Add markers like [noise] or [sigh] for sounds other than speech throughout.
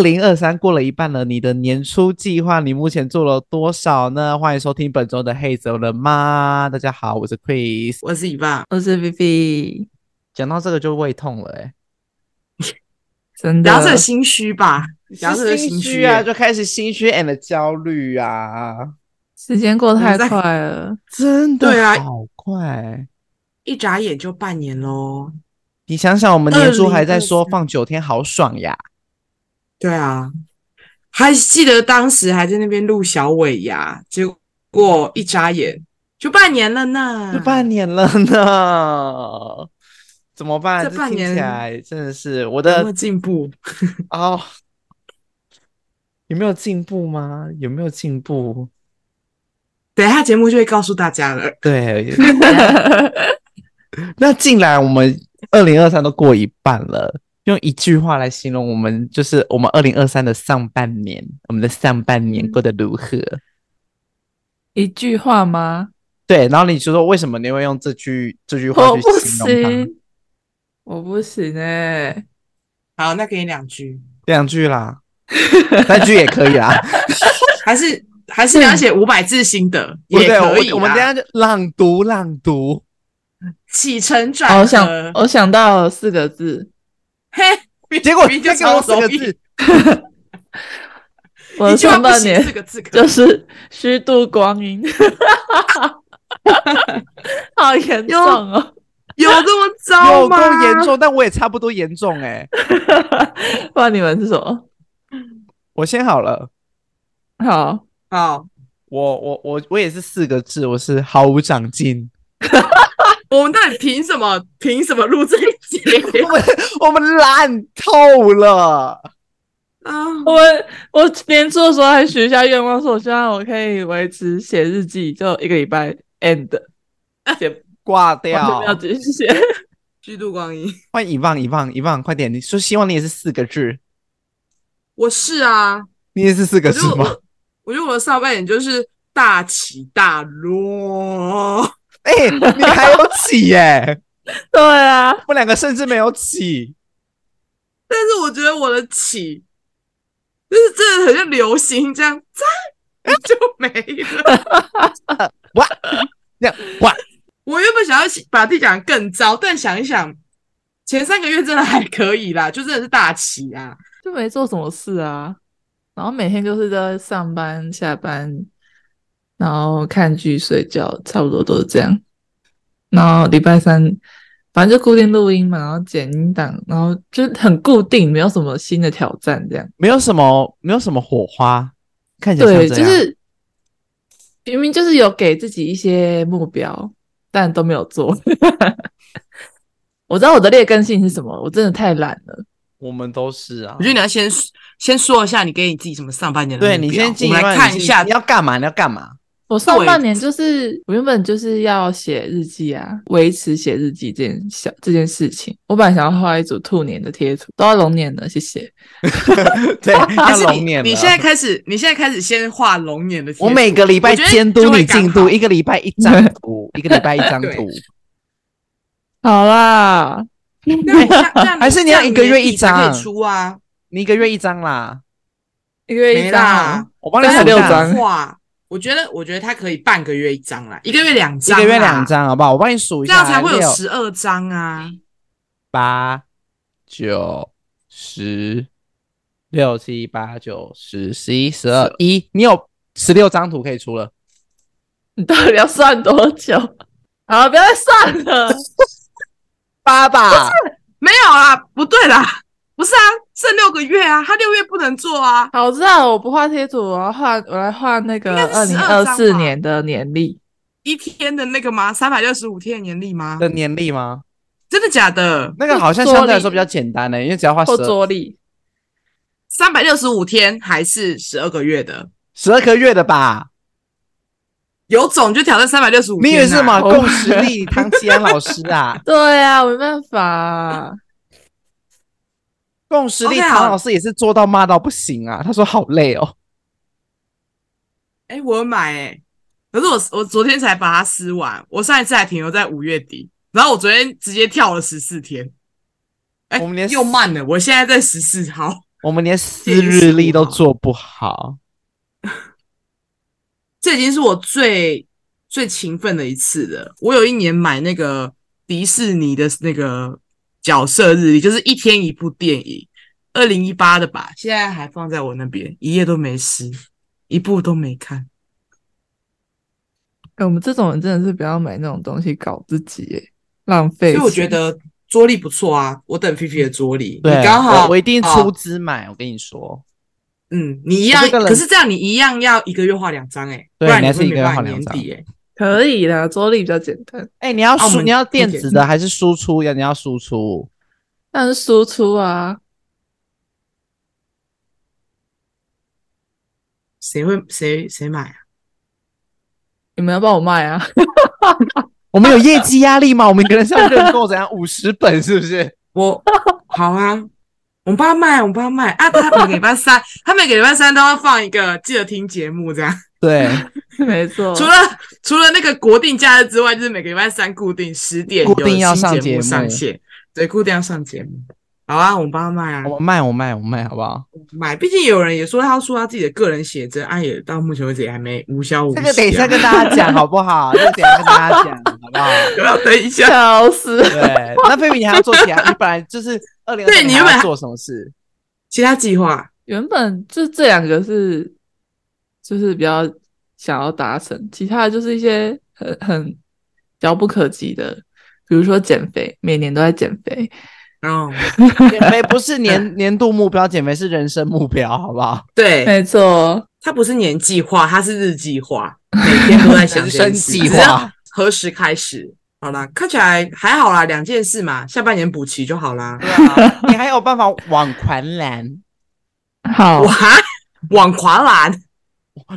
二零二三过了一半了，你的年初计划你目前做了多少呢？欢迎收听本周的《嘿，走了吗》。大家好，我是 Chris，我是伊爸，我是 Vivi。讲到这个就胃痛了，哎，[laughs] 真的，聊这心虚吧，聊这心虚啊，就开始心虚 and 焦虑啊。时间过得太快了，真的，对啊，好快，一眨眼就半年喽。你想想，我们年初还在说放九天好爽呀。对啊，还记得当时还在那边录小尾牙，结果一眨眼就半年了呢，就半年了呢，怎么办？这半年起来真的是我的有没有进步 [laughs] 哦，有没有进步吗？有没有进步？等一下节目就会告诉大家了。对，[laughs] 那进来我们二零二三都过一半了。用一句话来形容我们，就是我们二零二三的上半年，我们的上半年过得如何？一句话吗？对，然后你就说为什么你会用这句这句话去形容它？我不行，我不行哎、欸。好，那给你两句，两句啦，三句也可以啦。[laughs] 还是还是你要写五百字心得也可以。我们等下就朗读朗读，起承转合。我想我想到四个字。嘿，结果你就给我四个字，我上半年就是虚度光阴，[laughs] 好严重哦，有这么糟吗？有够严重，但我也差不多严重哎。[laughs] 不然你们是什么？我先好了，好好，我我我我也是四个字，我是毫无长进。[laughs] 我们到底凭什么？凭什么录这一集？[laughs] 我们我们烂透了啊！我们我年初的时候还许下愿望，说我希望我可以维持写日记，就一个礼拜 end 写挂掉，不要继续写，虚度光阴。欢迎遗忘遗忘遗忘，快点！你说希望你也是四个字，我是啊，你也是四个字吗？我，我觉得我的上半年就是大起大落。哎、欸，你还有起耶、欸？[laughs] 对啊，我两个甚至没有起。但是我觉得我的起，就是真的很像流星这样，在就没了。[laughs] 哇，这样哇！我原本想要把自己讲得更糟，但想一想，前三个月真的还可以啦，就真的是大起啊，就没做什么事啊，然后每天就是在上班下班。然后看剧睡觉，差不多都是这样。然后礼拜三，反正就固定录音嘛，然后剪音档，然后就很固定，没有什么新的挑战，这样。没有什么，没有什么火花，看起来。对，就是明明就是有给自己一些目标，但都没有做。[laughs] 我知道我的劣根性是什么，我真的太懒了。我们都是啊。我觉得你要先先说一下，你给你自己什么上半年的目标？对，你先进来看一下，你要干嘛？你要干嘛？我上半年就是我原本就是要写日记啊，维持写日记这件小这件事情。我本来想要画一组兔年的贴图，都要龙年了，谢谢。[laughs] 对，[laughs] 要龙年了。你现在开始，你现在开始先画龙年的图。我每个礼拜监督你进度，一个礼拜一张图，[laughs] 一个礼拜一张图。好啦，还是你要一个月一张出啊？你一个月一张啦，一个月一张，我帮你数六张画。我觉得，我觉得他可以半个月一张啦，一个月两张，一个月两张，好不好？我帮你数一下，这样才会有十二张啊！八、九、十、六、七、八、九、十、十一、十二、一，你有十六张图可以出了。你到底要算多久？好，不要再算了。[laughs] 八吧？不是，没有啊，不对啦。不是啊，剩六个月啊，他六月不能做啊。好，我知道，我不画贴图，我要画，我来画那个二零二四年的年历，一天的那个吗？三百六十五天的年历吗？的年历吗？真的假的？那个好像相对来说比较简单呢、欸，因为只要画十桌历，三百六十五天还是十二个月的？十二个月的吧？有种就挑战三百六十五天、啊。你以为是什么我 [laughs] 共识力唐吉安老师啊？对啊，没办法、啊。共识力唐老师也是做到骂到不行啊！他说好累哦。哎、欸，我有买哎、欸，可是我我昨天才把它撕完，我上一次还停留在五月底，然后我昨天直接跳了十四天。哎、欸，我们连又慢了，我现在在十四号，我们连撕日历都做不好。[laughs] 这已经是我最最勤奋的一次了。我有一年买那个迪士尼的那个。角色日历就是一天一部电影，二零一八的吧，现在还放在我那边，一页都没撕，一部都没看。欸、我们这种人真的是不要买那种东西搞自己，耶，浪费。所以我觉得桌历不错啊，我等菲菲的桌历，对，你刚好我，我一定出资买，我跟你说。嗯，你一样，可是这样你一样要一个月画两张，哎，不然你是一个月画两张，哎。可以的，桌历比较简单。哎、欸，你要输，你要电子的还是输出呀？你要输出，但是输出啊。谁会谁谁买啊？你们要帮我卖啊？[laughs] 我们有业绩压力吗？我们一个人是要认购怎样？五十本是不是？我好啊，我们帮他卖，我们帮他卖啊！他每个礼拜三，[laughs] 他每个礼拜三都要放一个，记得听节目这样。对，[laughs] 没错。除了除了那个国定假日之外，就是每个礼拜三固定十点固定要上节目上线。对，固定要上节目。好啊，我们帮他卖啊，我卖我卖我卖，好不好？卖，毕竟有人也说他要出他自己的个人写真，啊，也到目前为止也还没无销无息、啊。这个等一下跟大家讲好不好？[laughs] 这个等一下跟大家讲好不好？[laughs] 不要等一下，笑死。对，那菲比你还要做其他？你本来就是二零二四，你要做什么事？其他计划原本就这两个是。就是比较想要达成，其他的就是一些很很遥不可及的，比如说减肥，每年都在减肥。哦，[laughs] 减肥不是年 [laughs] 年度目标，减肥是人生目标，好不好？对，没错，它不是年计划，它是日计划，[laughs] 每天都在想人生计划，何时开始？好啦，看起来还好啦，两件事嘛，下半年补齐就好啦。对啊，你还有办法网狂澜？好，哇，网狂澜。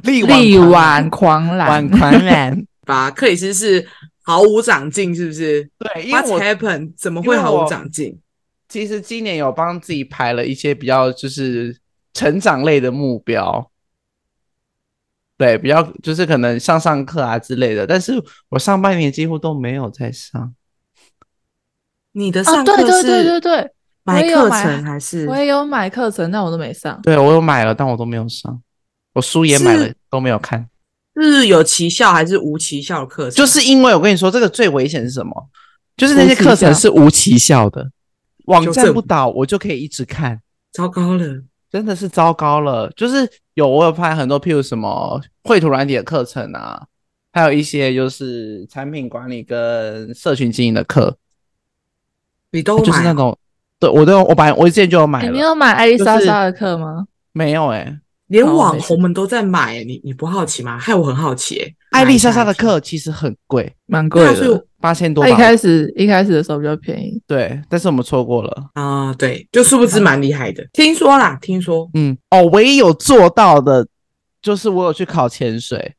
力挽狂澜，挽狂澜吧？克里斯是毫无长进，是不是？对，因为 What happened？怎么会毫无长进？其实今年有帮自己排了一些比较就是成长类的目标，对，比较就是可能上上课啊之类的。但是我上半年几乎都没有在上。你的上课是？对对对对对，买课程还是？我也有买课程，但我都没上。对，我有买了，但我都没有上。我书也买了，都没有看。是有奇效还是无奇效的课程？就是因为我跟你说，这个最危险是什么？就是那些课程是无奇效的，网站不倒，我就可以一直看。糟糕了，真的是糟糕了。就是有我有拍很多，譬如什么绘图软体的课程啊，还有一些就是产品管理跟社群经营的课，你都买？就是那种，对我都，我把我之前就有买了。你有买艾丽莎莎的课吗？没有哎、欸。连网红们都在买、欸，你你不好奇吗？害我很好奇、欸。艾丽莎莎的课其实很贵，蛮贵的，八千多。一开始一开始的时候比较便宜，对，但是我们错过了啊、呃。对，就殊不知蛮厉害的。听说啦，听说，嗯，哦，唯一有做到的，就是我有去考潜水，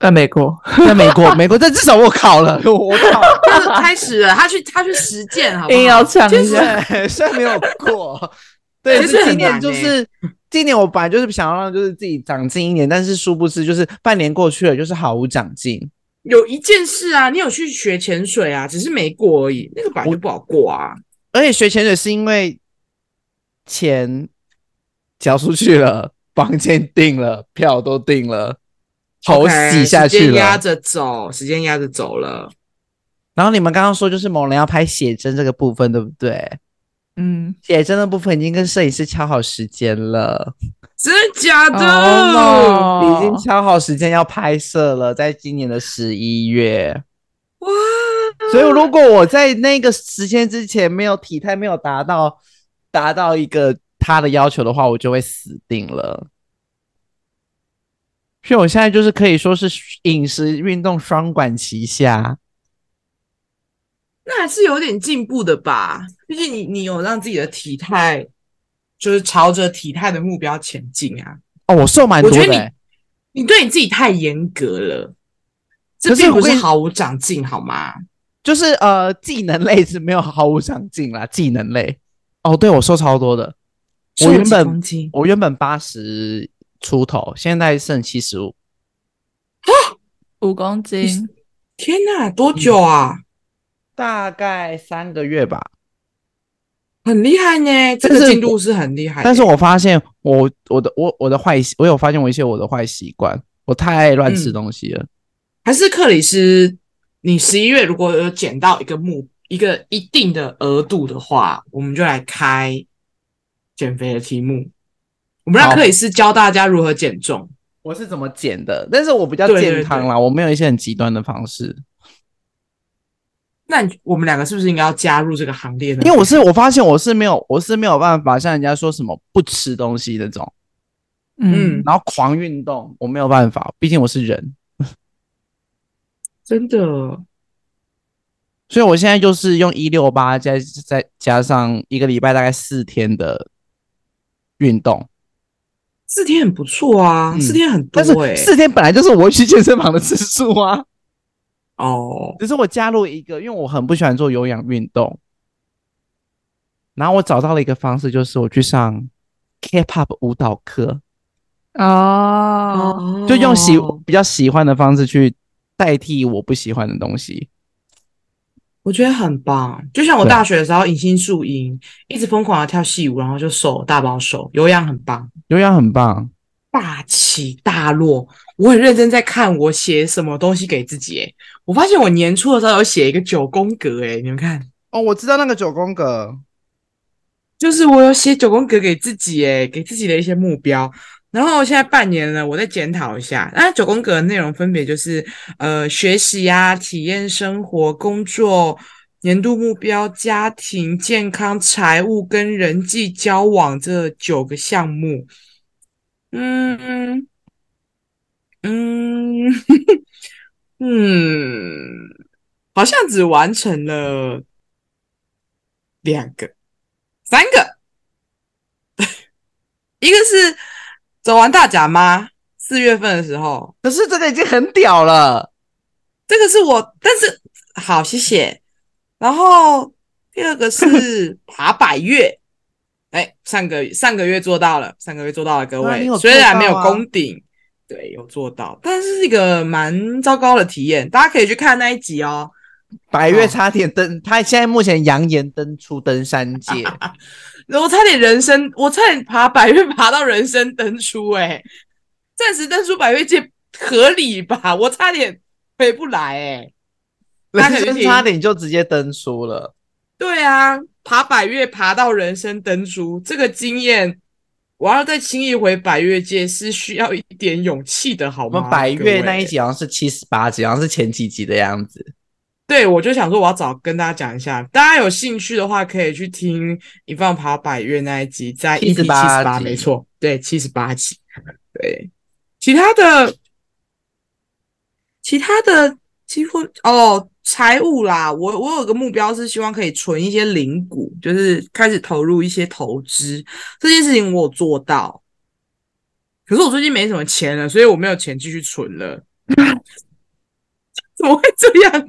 在美国，在美国，美国，但至少我考了，[laughs] 我考了，就是开始了，他去他去实践，好不好？硬要抢一下，虽然没有过，[laughs] 对，其实今年就是。[laughs] 今年我本来就是想要让就是自己长进一点，但是殊不知就是半年过去了，就是毫无长进。有一件事啊，你有去学潜水啊，只是没过而已，那个本来就不好过啊。而且学潜水是因为钱交出去了，房间订了，票都订了，头洗下去了，时间压着走，时间压着走了。然后你们刚刚说就是某人要拍写真这个部分，对不对？嗯，写真的部分已经跟摄影师敲好时间了，真的假的？Oh, no. 已经敲好时间要拍摄了，在今年的十一月。哇！所以如果我在那个时间之前没有体态没有达到达到一个他的要求的话，我就会死定了。所以我现在就是可以说是饮食运动双管齐下。那还是有点进步的吧，毕竟你你有让自己的体态就是朝着体态的目标前进啊。哦，我瘦蛮多的、欸。你对你自己太严格了，这并不是毫无长进，好吗？就是呃，技能类是没有毫无长进啦，技能类。哦，对，我瘦超多的，我原本我原本八十出头，现在剩七十五，五公斤。天哪，多久啊？嗯，大概三个月吧。很厉害呢，这个进度是很厉害。但是我发现我我的我我的坏习，我有发现我一些我的坏习惯，我太爱乱吃东西了。嗯，还是克里斯，你十一月如果有减到一个目一个一定的额度的话，我们就来开减肥的题目。我们让克里斯教大家如何减重。我是怎么减的？但是我比较健康啦，对对对，我没有一些很极端的方式。那我们两个是不是应该要加入这个行列呢？因为我是我发现我是没有我是没有办法像人家说什么不吃东西那种，嗯，然后狂运动，我没有办法，毕竟我是人，[laughs] 真的。所以我现在就是用一六八再再加上一个礼拜大概四天的运动。四天很不错啊，嗯、四天很多哎、欸，四天本来就是我去健身房的次数啊。哦，只是我加入一个，因为我很不喜欢做有氧运动，然后我找到了一个方式，就是我去上 K-pop 舞蹈课。哦，就用喜比较喜欢的方式去代替我不喜欢的东西。我觉得很棒，就像我大学的时候，迎新宿营一直疯狂的跳戏舞，然后就瘦大包瘦，有氧很棒，有氧很棒，大起大落。我很认真在看我写什么东西给自己，诶我发现我年初的时候有写一个九宫格，诶你们看哦，我知道那个九宫格，就是我有写九宫格给自己，诶给自己的一些目标。然后现在半年了，我再检讨一下。那九宫格的内容分别就是，呃，学习啊，体验生活、工作、年度目标、家庭、健康、财务跟人际交往这九个项目。嗯嗯嗯，好像只完成了两个、三个，[laughs] 一个是。走完大甲妈，四月份的时候，可是这个已经很屌了。这个是我，但是好，谢谢。然后第二个是爬百岳，哎，上个上个月做到了，上个月做到了，各位，啊啊、虽然没有攻顶，对，有做到，但是是一个蛮糟糕的体验。大家可以去看那一集哦。百岳差点登，他现在目前扬言登出登山界。[laughs] 我差点人生，我差点爬百岳爬到人生登出，欸，诶暂时登出百岳界合理吧？我差点回不来，诶人生差点就直接登出了。对啊，爬百岳爬到人生登出这个经验，我要再轻易回百越界是需要一点勇气的，好吗？我们百越那一集好像是七十八集，好像是前几集的样子。对，我就想说，我要早跟大家讲一下，大家有兴趣的话，可以去听一放爬百越那一集，在七十八，没错，对，七十八集。对，其他的，其他的几乎哦，财务啦，我我有个目标是希望可以存一些零股，就是开始投入一些投资，这件事情我有做到，可是我最近没什么钱了，所以我没有钱继续存了。[laughs] 怎么会这样？[laughs]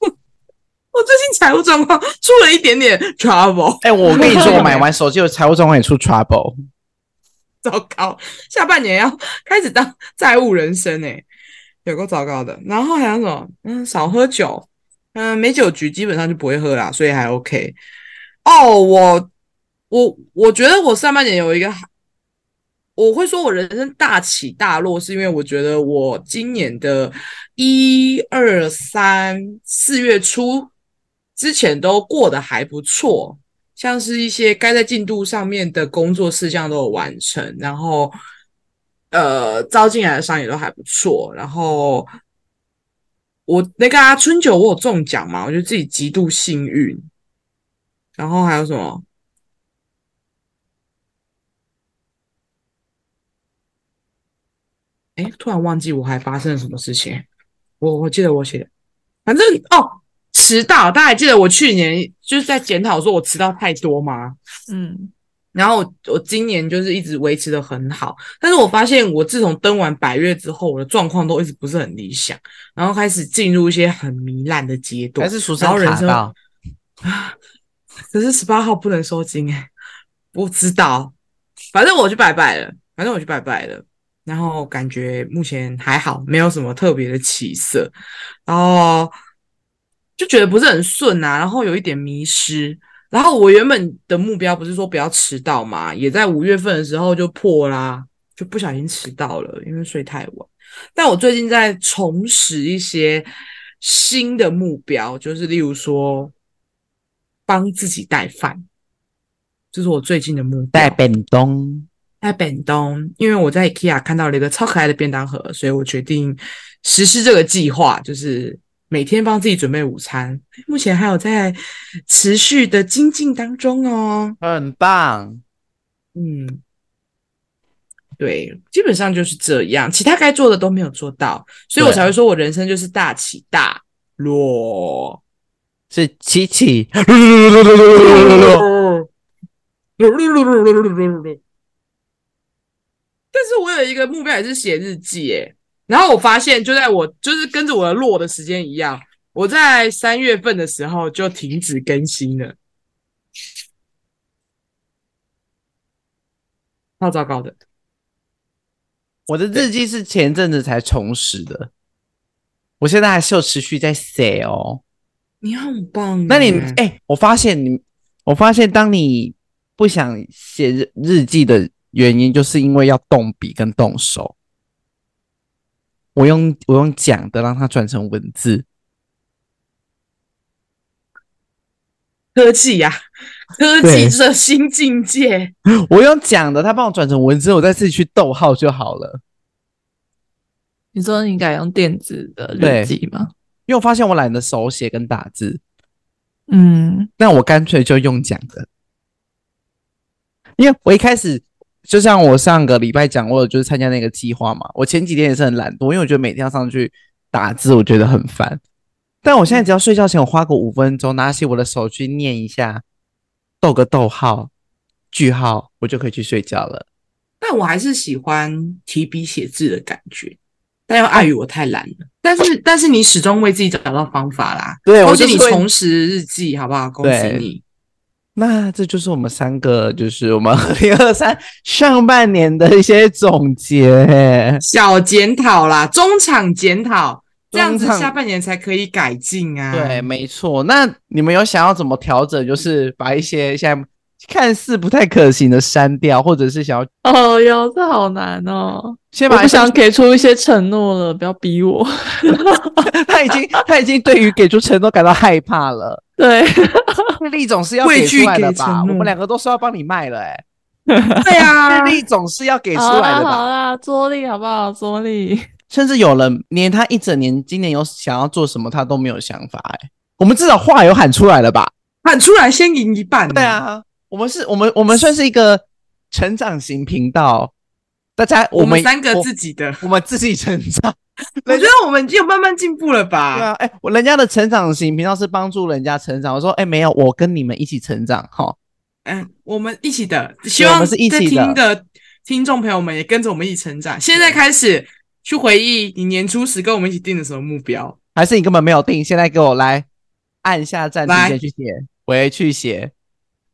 我最近财务状况出了一点点 trouble。哎、欸，我跟你说，我买 [laughs] 完手机，我财务状况也出 trouble。糟糕，下半年要开始当债务人生哎、欸，有够糟糕的。然后还有什么？嗯，少喝酒，嗯，没酒局基本上就不会喝啦，所以还 OK。哦，我我我觉得我上半年有一个。我会说，我人生大起大落，是因为我觉得我今年的一二三四月初之前都过得还不错，像是一些该在进度上面的工作事项都有完成，然后呃招进来的商也都还不错，然后我那个啊春酒我有中奖嘛，我觉得自己极度幸运，然后还有什么？哎，突然忘记我还发生了什么事情。我我记得我写的，反正哦，迟到。大家还记得我去年就是在检讨说我迟到太多吗？嗯，然后我，今年就是一直维持的很好，但是我发现我自从登完百月之后，我的状况都一直不是很理想，然后开始进入一些很糜烂的阶段，还是属实卡到啊？可是十八号不能收金哎，不知道，反正我去拜拜了，反正我去拜拜了，然后感觉目前还好，没有什么特别的起色，然后就觉得不是很顺啊，然后有一点迷失。然后我原本的目标不是说不要迟到嘛，也在五月份的时候就破啦，就不小心迟到了，因为睡太晚。但我最近在重拾一些新的目标，就是例如说帮自己带饭，这是我最近的目标。带便当，带便当，因为我在 IKEA 看到了一个超可爱的便当盒，所以我决定实施这个计划，就是。每天帮自己准备午餐，目前还有在持续的精进当中哦，很棒。嗯，对，基本上就是这样，其他该做的都没有做到，所以我才会说我人生就是大起大落，是起起。落 [laughs] 但是我有一个目标，也是写日记，诶然后我发现，就在我就是跟着我的落的时间一样，我在三月份的时候就停止更新了，超糟糕的。我的日记是前阵子才重拾的，我现在还是有持续在写哦。你很棒。那你哎、欸，我发现你，我发现当你不想写日日记的原因，就是因为要动笔跟动手。我用我用讲的让它转成文字，科技呀，科技的新境界。我用讲的，他帮我转成文字，我再自己去逗号就好了。你说你改用电子的日记吗？因为我发现我懒得手写跟打字，嗯，那我干脆就用讲的，因为我一开始。就像我上个礼拜讲过的，就是参加那个计划嘛。我前几天也是很懒惰，因为我觉得每天要上去打字，我觉得很烦。但我现在只要睡觉前，我花个五分钟，拿起我的手去念一下，逗个逗号、句号，我就可以去睡觉了。但我还是喜欢提笔写字的感觉，但又碍于我太懒了。但是，但是你始终为自己找到方法啦。对，恭喜你重拾日记，好不好？恭喜你。那这就是我们三个，就是我们二零二三上半年的一些总结、小检讨啦，中场检讨，这样子下半年才可以改进啊。对，没错。那你们有想要怎么调整？就是把一些现在看似不太可行的删掉，或者是想要……哦哟，这好难哦。先把我不想给出一些承诺了，不要逼我。[laughs] 他已经他已经对于给出承诺感到害怕了。对。日历总是要给出来的吧？我们两个都说要帮你卖了、欸，哎，[laughs] 对啊，日历总是要给出来的吧？好啦，桌历好不好？桌历，甚至有人连他一整年今年有想要做什么，他都没有想法、欸，哎，我们至少话有喊出来了吧？喊出来先赢一半。对啊，我们是我们我们算是一个成长型频道，大家我们，三个自己的我，我们自己成长。[laughs] 我觉得我们已经有慢慢进步了吧？对啊，哎、欸，我人家的成长型频道是帮助人家成长。我说，哎、欸，没有，我跟你们一起成长，哈。嗯，我们一起的，希望在听的听众朋友们也跟着我们一起成长。现在开始去回忆你年初时跟我们一起定的什么目标，还是你根本没有定？现在给我来按下暂停键去写，回去写，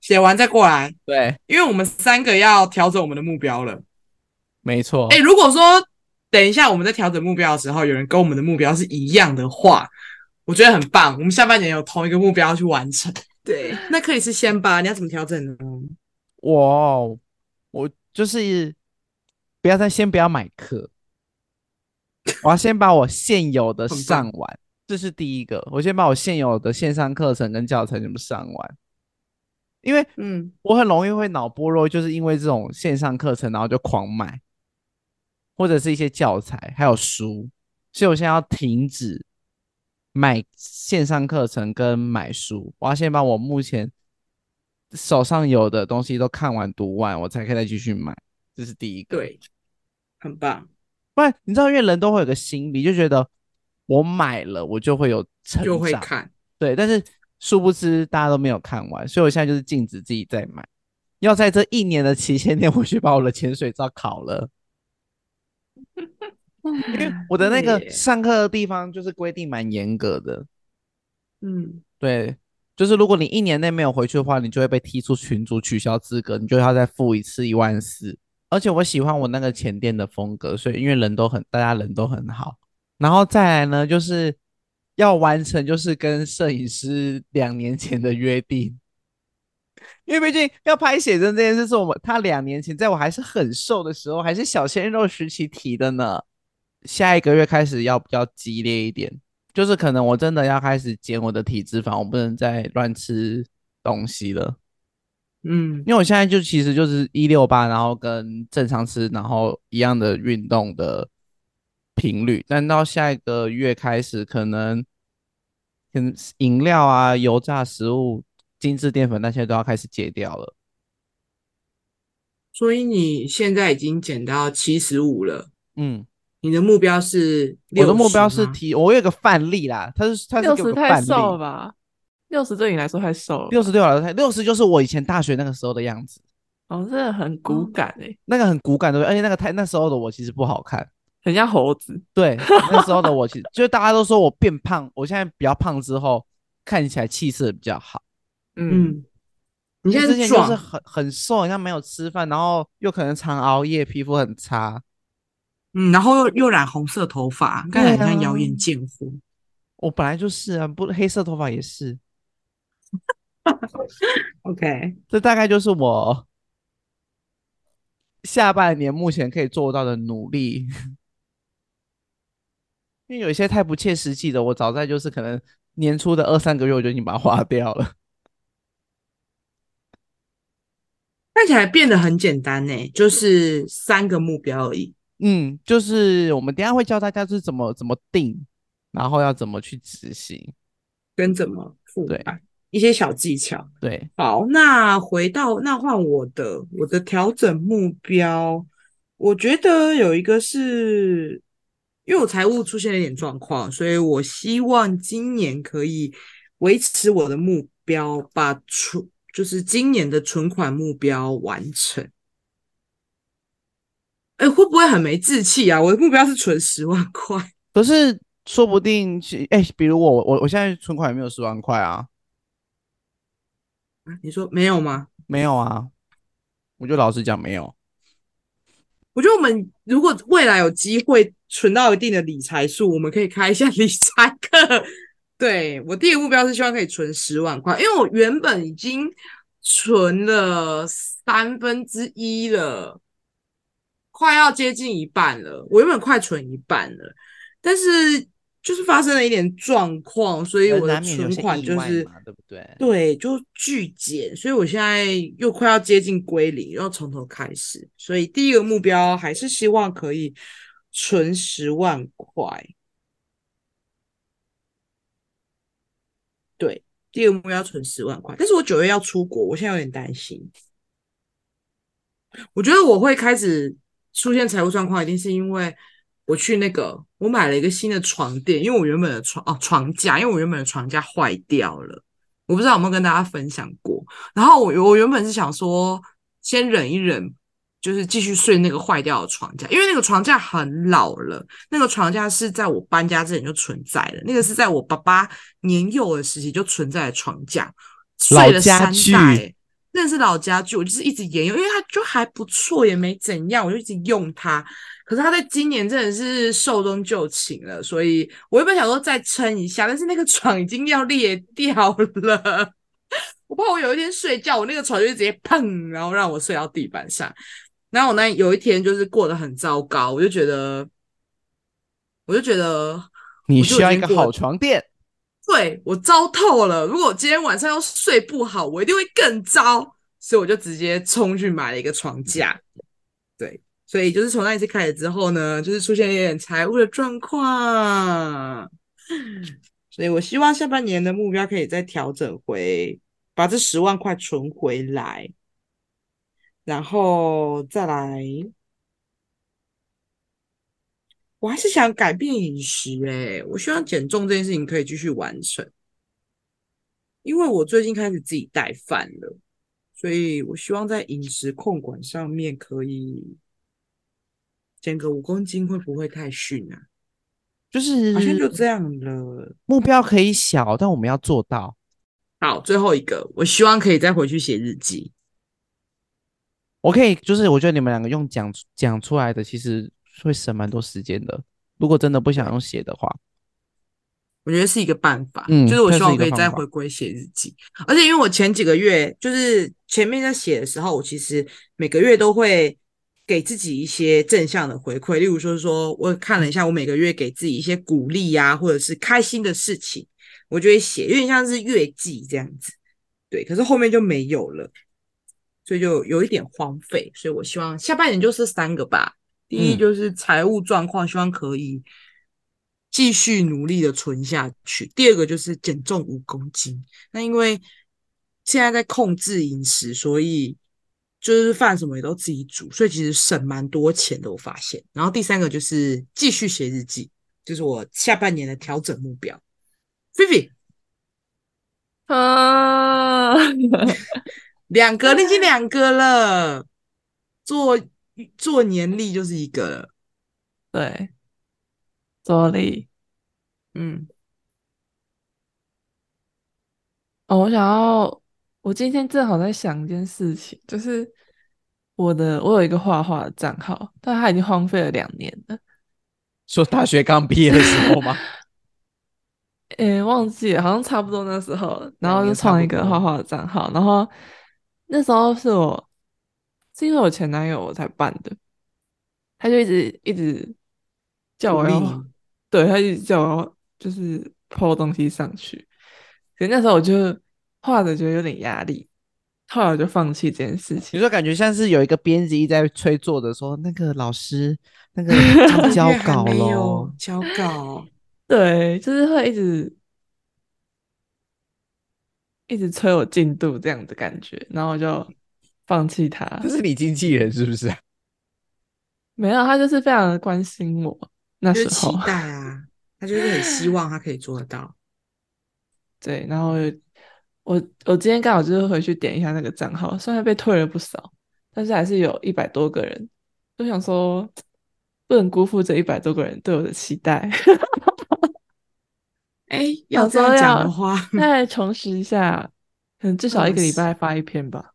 写完再过来。对，因为我们三个要调整我们的目标了。没错。哎、欸，如果说。等一下，我们在调整目标的时候，有人跟我们的目标是一样的话，我觉得很棒。我们下半年有同一个目标要去完成。对，那可以是先吧？你要怎么调整呢？我我就是不要再先不要买课，我要先把我现有的上完，这是第一个。我先把我现有的线上课程跟教材全部上完，因为嗯，我很容易会脑波弱，就是因为这种线上课程，然后就狂买。或者是一些教材，还有书，所以我现在要停止买线上课程跟买书。我要先把我目前手上有的东西都看完读完，我才可以再继续买。这是第一个，对，很棒。不然你知道，因为人都会有个心理，就觉得我买了，我就会有成长，就会看。对，但是殊不知大家都没有看完，所以我现在就是禁止自己再买。要在这一年的期限内，我去把我的潜水照考了。因为我的那个上课的地方就是规定蛮严格的。嗯，对，就是如果你一年内没有回去的话，你就会被踢出群组，取消资格，你就要再付一次一万四。而且我喜欢我那个前店的风格，所以因为人都很，大家人都很好。然后再来呢，就是要完成，就是跟摄影师两年前的约定。因为毕竟要拍写真这件事，是我们他两年前在我还是很瘦的时候，还是小鲜肉时期提的呢。下一个月开始要比较激烈一点，就是可能我真的要开始减我的体脂肪，我不能再乱吃东西了。嗯，因为我现在就其实就是一六八，然后跟正常吃，然后一样的运动的频率，但到下一个月开始，可能跟饮料啊、油炸食物、精致淀粉那些都要开始戒掉了。所以你现在已经减到七十五了，嗯，你的目标是？我的目标是提，我有个范例啦，他是他是六十太瘦了吧？六十对你来说太瘦了，六十对我来说太六十就是我以前大学那个时候的样子。哦，真的很骨感诶、欸哦，那个很骨感对不对？而且那个太那时候的我其实不好看，很像猴子。对，那时候的我其实就是大家都说我变胖，我现在比较胖之后看起来气色比较好。嗯，你现在之前就是很很瘦，好像没有吃饭，然后又可能常熬夜，皮肤很差。嗯，然后又又染红色头发，看起来很像妖艳贱货。我本来就是啊，不黑色头发也是。[laughs] OK，这大概就是我下半年目前可以做到的努力。因为有一些太不切实际的，我早在就是可能年初的二三个月我就已经把它花掉了。看起来变得很简单呢，就是三个目标而已。嗯，就是我们等下会教大家是怎么怎么定，然后要怎么去执行，跟怎么复对。一些小技巧，对，好，那回到那换我的我的调整目标，我觉得有一个是，因为我财务出现了一点状况，所以我希望今年可以维持我的目标，把存就是今年的存款目标完成。哎、欸，会不会很没志气啊？我的目标是存十万块，可是说不定，哎、欸，比如我我我现在存款也没有十万块啊。你说没有吗？没有啊，我就老实讲没有。我觉得我们如果未来有机会存到一定的理财数，我们可以开一下 [laughs] 理财课。对，我第一个目标是希望可以存十万块，因为我原本已经存了三分之一了，快要接近一半了。我原本快存一半了，但是。就是发生了一点状况，所以我的存款就是对不对？对，就巨减，所以我现在又快要接近归零，又要从头开始。所以第一个目标还是希望可以存十万块。对，第二个目标存十万块，但是我九月要出国，我现在有点担心。我觉得我会开始出现财务状况，一定是因为。我去那个，我买了一个新的床垫，因为我原本的床哦床架，因为我原本的床架坏掉了，我不知道有没有跟大家分享过。然后我我原本是想说，先忍一忍，就是继续睡那个坏掉的床架，因为那个床架很老了，那个床架是在我搬家之前就存在的，那个是在我爸爸年幼的时期就存在的床架，睡了三代。那是老家具，我就是一直沿用，因为它就还不错，也没怎样，我就一直用它。可是它在今年真的是寿终就寝了，所以我原本想说再撑一下，但是那个床已经要裂掉了，[laughs] 我怕我有一天睡觉，我那个床就直接砰，然后让我睡到地板上。然后我那有一天就是过得很糟糕，我就觉得，我就觉得你需要一个好床垫。对，我糟透了，如果我今天晚上要睡不好，我一定会更糟，所以我就直接冲去买了一个床架。对，所以就是从那一次开始之后呢，就是出现一点财务的状况，所以我希望下半年的目标可以再调整回，把这十万块存回来，然后再来。我还是想改变饮食诶、欸，我希望减重这件事情可以继续完成，因为我最近开始自己带饭了，所以我希望在饮食控管上面可以减个五公斤，会不会太逊啊？就是好像就这样了。目标可以小，但我们要做到。好，最后一个，我希望可以再回去写日记。我可以，就是我觉得你们两个用讲讲出来的，其实会省蛮多时间的。如果真的不想用写的话，我觉得是一个办法。嗯，就是我希望我可以再回归写日记。而且因为我前几个月，就是前面在写的时候，我其实每个月都会给自己一些正向的回馈。例如说，说我看了一下，我每个月给自己一些鼓励呀、啊，或者是开心的事情，我就会写，有点像是月记这样子。对，可是后面就没有了。所以就有一点荒废，所以我希望下半年就是三个吧。第一就是财务状况，希望可以继续努力的存下去。第二个就是减重五公斤。那因为现在在控制饮食，所以就是饭什么也都自己煮，所以其实省蛮多钱的。我发现。然后第三个就是继续写日记，就是我下半年的调整目标。菲菲，啊。两个，已经两个了。做做年历就是一个了，对，做历，嗯。哦，我想要，我今天正好在想一件事情，就是我的，我有一个画画的账号，但它已经荒废了两年了。说大学刚毕业的时候吗？[laughs] 诶、欸，忘记了，好像差不多那时候，然后就创一个画画的账号，然后。那时候是我，是因为我前男友我才办的，他就一直一直叫我要，对，他一直叫我要就是 po 东西上去，可是那时候我就画的觉得有点压力，后来我就放弃这件事情。你说感觉像是有一个编辑一直在催作的说，那个老师那个 [laughs] 交稿了，交稿，对，就是会一直。一直催我进度这样的感觉，然后我就放弃他。这是你经纪人是不是？[laughs] 没有，他就是非常的关心我。那时候期待啊，他就是很希望他可以做得到。[laughs] 对，然后我我今天刚好就是回去点一下那个账号，虽然被退了不少，但是还是有一百多个人。就想说 [tsk] 不能辜负这一百多个人对我的期待。[laughs] 哎，要这样讲的话，再重拾一下，可能至少一个礼拜发一篇吧。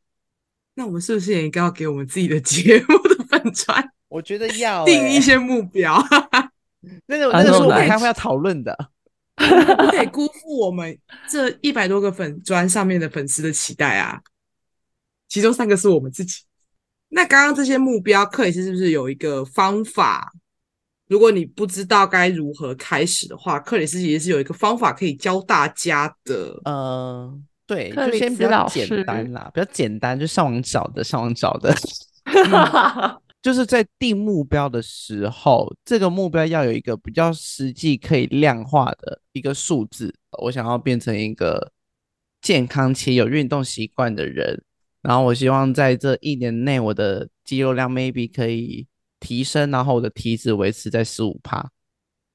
那我们是不是也应该要给我们自己的节目的粉砖？[laughs] 我觉得要、欸、定一些目标。[laughs] 那个那个是我们开会要讨论的，[laughs] 不可以辜负我们这一百多个粉砖上面的粉丝的期待啊！其中三个是我们自己。那刚刚这些目标，克里斯是不是有一个方法？如果你不知道该如何开始的话，克里斯其实是有一个方法可以教大家的。呃，对，就先比较简单啦，比较简单，就上网找的，上网找的。[laughs] 就是在定目标的时候，这个目标要有一个比较实际可以量化的一个数字。我想要变成一个健康且有运动习惯的人，然后我希望在这一年内，我的肌肉量 maybe 可以。提升，然后我的体脂维持在十五趴，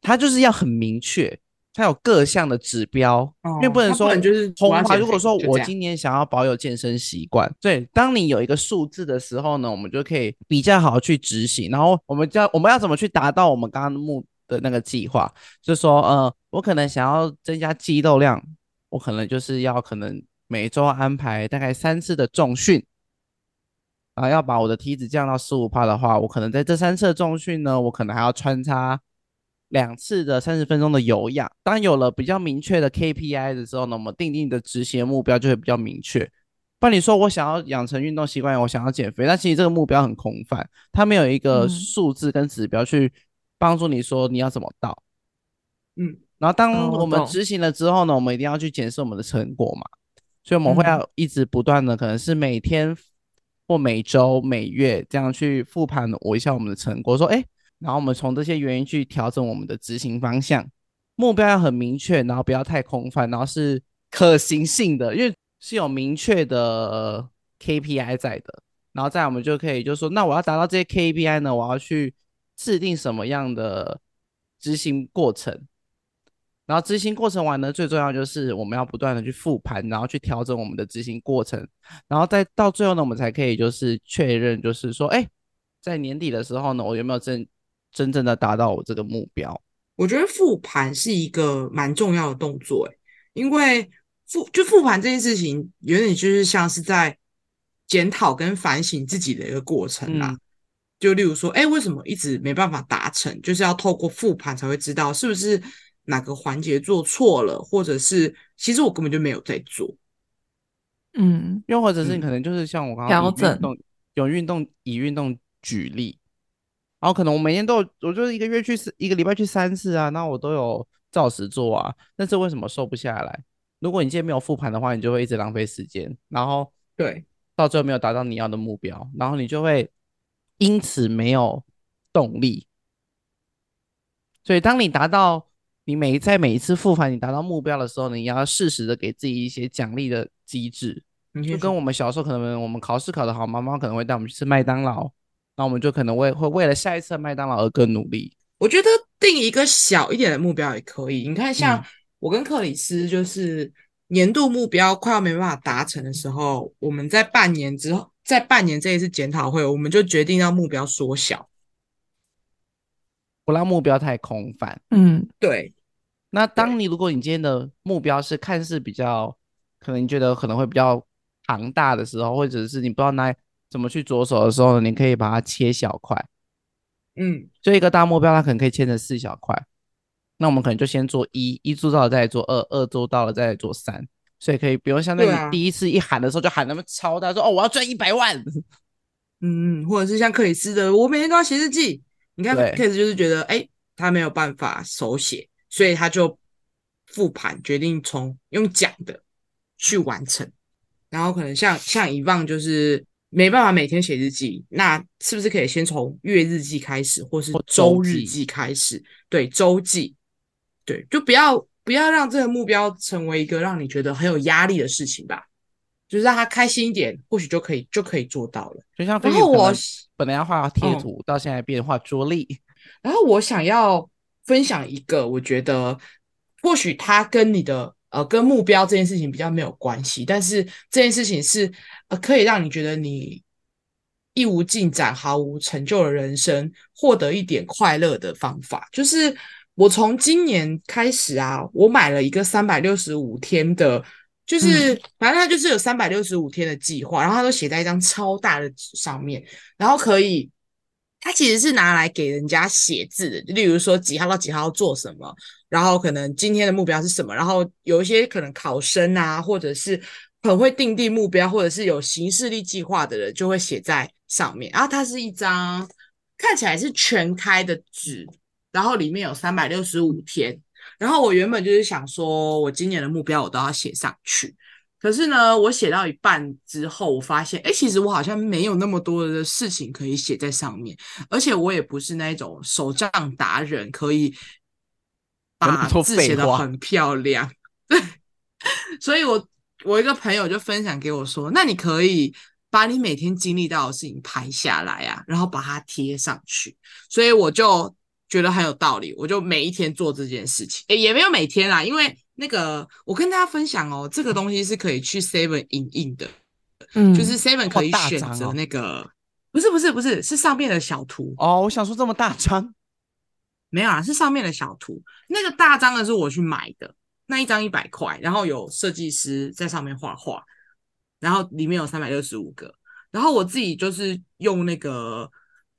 它就是要很明确，它有各项的指标，哦、因为不能说能就是红牌。如果说我今年想要保有健身习惯，对，当你有一个数字的时候呢，我们就可以比较好去执行。然后我们要我们要怎么去达到我们刚刚的目的那个计划？就是说，呃，我可能想要增加肌肉量，我可能就是要可能每周安排大概三次的重训。啊，要把我的体脂降到十五帕的话，我可能在这三次的重训呢，我可能还要穿插两次的三十分钟的有氧。当有了比较明确的 KPI 的时候呢，我们定定的执行的目标就会比较明确。不然你说我想要养成运动习惯，我想要减肥，但其实这个目标很空泛，它没有一个数字跟指标去帮助你说你要怎么到。嗯，然后当我们执行了之后呢，我们一定要去检视我们的成果嘛，所以我们会要一直不断的，可能是每天。或每周、每月这样去复盘我一下我们的成果，说哎，然后我们从这些原因去调整我们的执行方向，目标要很明确，然后不要太空泛，然后是可行性的，因为是有明确的 KPI 在的，然后再我们就可以就说，那我要达到这些 KPI 呢，我要去制定什么样的执行过程，然后执行过程完呢，最重要就是我们要不断的去复盘，然后去调整我们的执行过程，然后再到最后呢，我们才可以就是确认，就是说，哎，在年底的时候呢，我有没有真真正的达到我这个目标？我觉得复盘是一个蛮重要的动作，哎，因为复就复盘这件事情，有点就是像是在检讨跟反省自己的一个过程啦。嗯、就例如说，哎，为什么一直没办法达成？就是要透过复盘才会知道是不是。哪个环节做错了，或者是其实我根本就没有在做，嗯，又或者是你可能就是像我刚刚调整，有运动以运动举例，然后可能我每天都有，我就是一个月去一个礼拜去三次啊，那我都有照实做啊，但是为什么瘦不下来？如果你今天没有复盘的话，你就会一直浪费时间，然后对，到最后没有达到你要的目标，然后你就会因此没有动力，所以当你达到。你每一在每一次复盘，你达到目标的时候，你要适时的给自己一些奖励的机制。就跟我们小时候，可能我们考试考得好，妈妈可能会带我们去吃麦当劳，那我们就可能为会为了下一次麦当劳而更努力。我觉得定一个小一点的目标也可以。你看，像我跟克里斯，就是年度目标快要没办法达成的时候，我们在半年之后，在半年这一次检讨会，我们就决定让目标缩小，不让目标太空泛。嗯，对。那当你如果你今天的目标是看似比较，可能你觉得可能会比较庞大的时候，或者是你不知道拿怎么去着手的时候呢，你可以把它切小块。嗯，就一个大目标，它可能可以切成四小块。那我们可能就先做一，一做到了再来做二，二做到了再来做三。所以可以，比如像那个第一次一喊的时候就喊那么超大，说哦我要赚一百万。嗯 [laughs] 嗯，或者是像克里斯的，我每天都要写日记。你看克里斯就是觉得哎，他没有办法手写。所以他就复盘，决定从用讲的去完成。然后可能像像以往就是没办法每天写日记，那是不是可以先从月日记开始，或是周日记开始？对，周记，对，就不要不要让这个目标成为一个让你觉得很有压力的事情吧，就是让他开心一点，或许就可以就可以做到了。就像然后我本来要画贴图，到现在变画桌历，然后我想要。分享一个，我觉得或许它跟你的呃跟目标这件事情比较没有关系，但是这件事情是呃可以让你觉得你一无进展、毫无成就的人生获得一点快乐的方法。就是我从今年开始啊，我买了一个三百六十五天的，就是、嗯、反正它就是有三百六十五天的计划，然后它都写在一张超大的纸上面，然后可以。它其实是拿来给人家写字的，例如说几号到几号要做什么，然后可能今天的目标是什么，然后有一些可能考生啊，或者是很会定定目标，或者是有行事历计划的人，就会写在上面。然后它是一张看起来是全开的纸，然后里面有三百六十五天。然后我原本就是想说，我今年的目标我都要写上去。可是呢，我写到一半之后，我发现，哎，其实我好像没有那么多的事情可以写在上面，而且我也不是那种手账达人，可以把字写得很漂亮。[laughs] 对，所以我我一个朋友就分享给我说，那你可以把你每天经历到的事情拍下来啊，然后把它贴上去。所以我就觉得很有道理，我就每一天做这件事情，诶，也没有每天啦，因为。那个，我跟大家分享哦，这个东西是可以去 Seven 影印的，嗯，就是 Seven 可以选择那个，哦、不是不是不是，是上面的小图哦。我想说这么大张，没有啊，是上面的小图。那个大张的是我去买的，那一张一百块，然后有设计师在上面画画，然后里面有三百六十五个，然后我自己就是用那个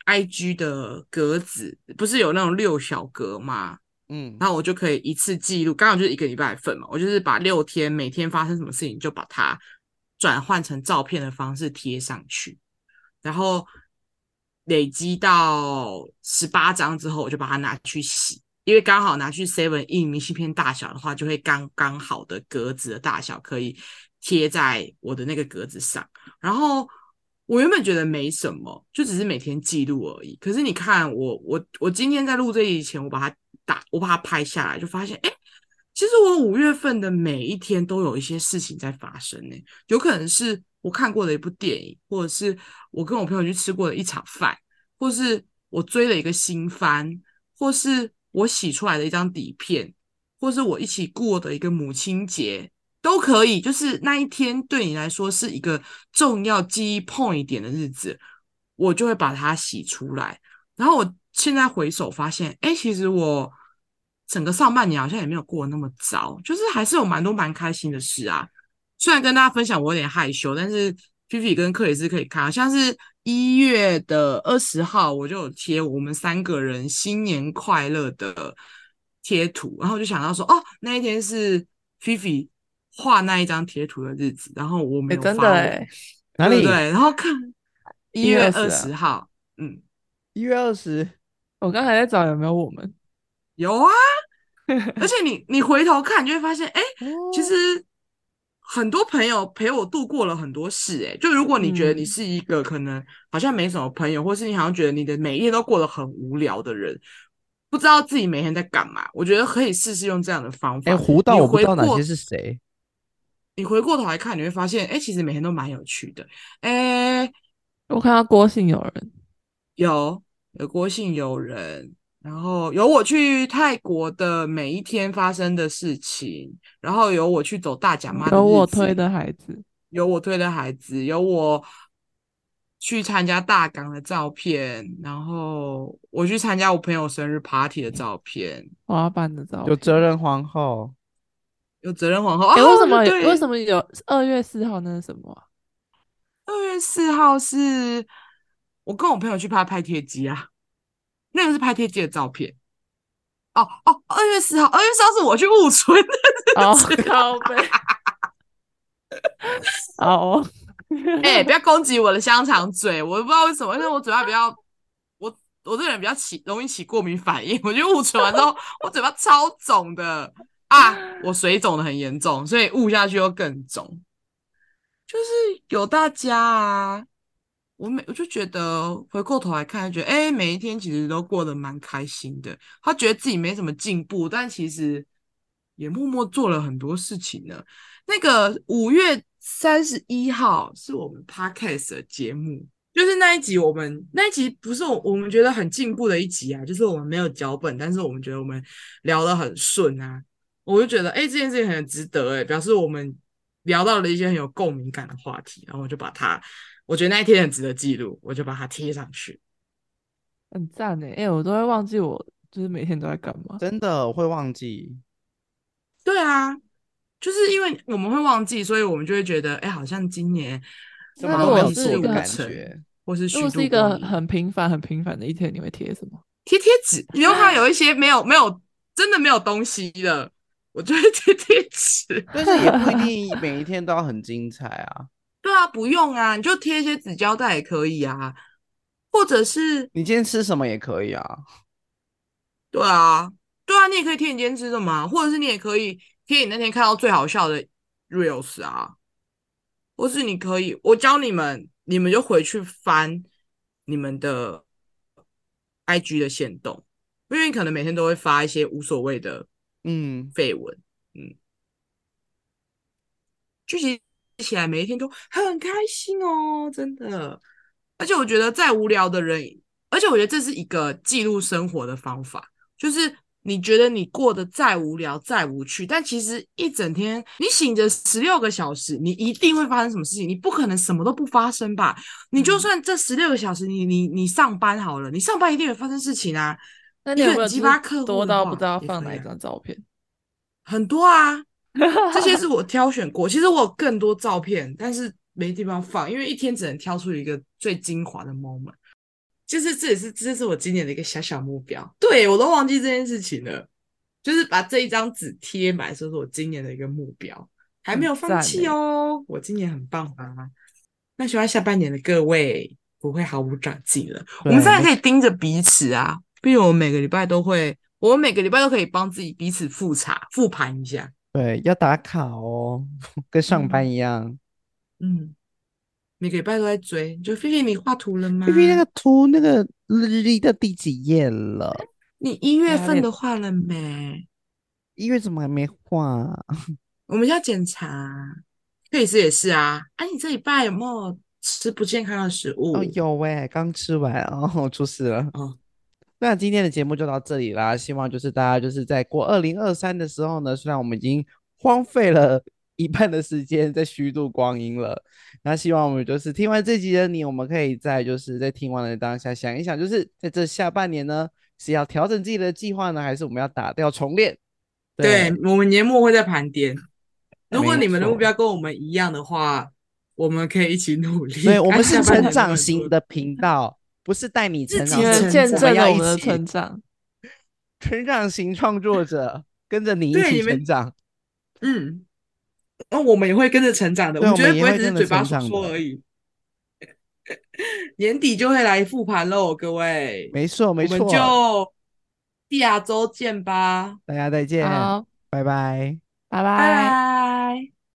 IG 的格子，不是有那种六小格吗？嗯，然后我就可以一次记录，刚好就是一个礼拜份嘛，我就是把六天每天发生什么事情，就把它转换成照片的方式贴上去，然后累积到十八张之后，我就把它拿去洗，因为刚好拿去 Seven 印明信片大小的话，就会刚刚好的格子的大小可以贴在我的那个格子上。然后我原本觉得没什么，就只是每天记录而已。可是你看我，我我今天在录这一前，我把它。我把它拍下来，就发现，哎，其实我五月份的每一天都有一些事情在发生呢。有可能是我看过的一部电影，或者是我跟我朋友去吃过的一场饭，或是我追了一个新番，或是我洗出来的一张底片，或是我一起过的一个母亲节都可以。就是那一天对你来说是一个重要记忆 point 点的日子，我就会把它洗出来。然后我现在回首发现，哎，其实我整个上半年好像也没有过那么糟，就是还是有蛮多蛮开心的事啊。虽然跟大家分享我有点害羞，但是。菲菲跟克里斯可以看，好像是一月的二十号，我就有贴我们三个人新年快乐的贴图，然后就想到说，哦，那一天是菲菲画那一张贴图的日子，然后我没有发，欸、真的哎，哪里？对，然后看一月二十号，啊、嗯，一月二十，我刚才在找有没有我们，有啊，[laughs] 而且你你回头看，你就会发现，哎、其实。很多朋友陪我度过了很多事，欸，诶，就如果你觉得你是一个可能好像没什么朋友，嗯、或是你好像觉得你的每一天都过得很无聊的人，不知道自己每天在干嘛，我觉得可以试试用这样的方法。哎、欸，胡道我不知道哪些是谁。你回过头来看，你会发现，哎、欸，其实每天都蛮有趣的。哎、欸，我看到郭姓友人，有有郭姓友人。然后有我去泰国的每一天发生的事情，然后有我去走大甲妈的，有我推的孩子，有我推的孩子，有我去参加大港的照片，然后我去参加我朋友生日 party 的照片，滑板的照片，有责任皇后，有责任皇后。哎，为什么？为什么有二月四号？那是什么？二月四号是我跟我朋友去拍拍贴机啊。那个是拍贴机的照片，哦哦，二月四号，二月四号是我去雾村的，[laughs] 哦，靠北，哦，哎，不要攻击我的香肠嘴，我不知道为什么，因为我嘴巴比较，我我这个人比较起容易起过敏反应，[laughs] 我去雾村完之后，我嘴巴超肿的。啊，我水肿的很严重，所以雾下去又更肿，就是有大家啊。我每我就觉得回过头来看，觉得哎，每一天其实都过得蛮开心的。他觉得自己没什么进步，但其实也默默做了很多事情呢。那个五月三十一号是我们 Podcast 的节目，就是那一集，我们那一集不是我我们觉得很进步的一集啊，就是我们没有脚本，但是我们觉得我们聊得很顺啊。我就觉得哎，这件事情很值得哎，表示我们聊到了一些很有共鸣感的话题，然后我就把它。我觉得那一天很值得记录，我就把它贴上去，很赞诶！哎、欸，我都会忘记我就是每天都在干嘛，真的会忘记。对啊，就是因为我们会忘记，所以我们就会觉得，哎、欸，好像今年怎么没有做的感觉，或是如果是一个很平凡、很平凡的一天，你会贴什么？贴贴纸。你又怕有一些没有、没有真的没有东西的，我就会贴贴纸。但是也不一定 [laughs] 每一天都要很精彩啊。对啊，不用啊，你就贴一些纸胶带也可以啊，或者是你今天吃什么也可以啊。对啊，对啊，你也可以贴你今天吃什么，或者是你也可以贴你那天看到最好笑的 reels 啊，或是你可以，我教你们，你们就回去翻你们的 IG 的限动，因为你可能每天都会发一些无所谓的嗯废文，嗯，具体。起来每一天都很开心哦，真的。而且我觉得再无聊的人，而且我觉得这是一个记录生活的方法，就是你觉得你过得再无聊、再无趣，但其实一整天你醒着十六个小时，你一定会发生什么事情？你不可能什么都不发生吧？你就算这十六个小时你，你你你上班好了，你上班一定会发生事情啊。那你有没有多到不知道放哪一张照片？很多啊。[laughs] 这些是 [laughs] 我挑选过，其实我有更多照片，但是没地方放，因为一天只能挑出一个最精华的 moment。就是这也是这是我今年的一个小小目标。对，我都忘记这件事情了，就是把这一张纸贴满，说是我今年的一个目标，还没有放弃哦。我今年很棒吧？那希望下半年的各位不会毫无长进了。我们现在可以盯着彼此啊，毕竟我们每个礼拜都会，我们每个礼拜都可以帮自己彼此复查复盘一下。对，要打卡哦，跟上班一样。嗯，嗯，每个礼拜都在追。就菲菲，你画图了吗？菲菲，那个图那个日历的第几页了？你一月份的画了没？一月怎么还没画？[laughs] 我们要检查。佩斯也是啊。啊，你这礼拜有没有吃不健康的食物？哦，有喂，刚吃完哦，[laughs] 出事了。哦，那今天的节目就到这里啦，希望就是大家就是在过二零二三的时候呢，虽然我们已经荒废了 [laughs] 一半的时间在虚度光阴了，那希望我们就是听完这集的你，我们可以在就是在听完的当下想一想，就是在这下半年呢，是要调整自己的计划呢，还是我们要打掉重练？对，对我们年末会再盘点。如果你们的目标跟我们一样的话，我们可以一起努力。对，我们是成长型的频道。不是带你成长，见证了我们的成长。成长型创作者跟着你一起成长。嗯，那我们也会跟着成长的。我觉得不会只是嘴巴说说而已。[laughs] 年底就会来复盘喽，各位。没错，没错。我们就第二周见吧，大家再见，好，拜拜，拜拜。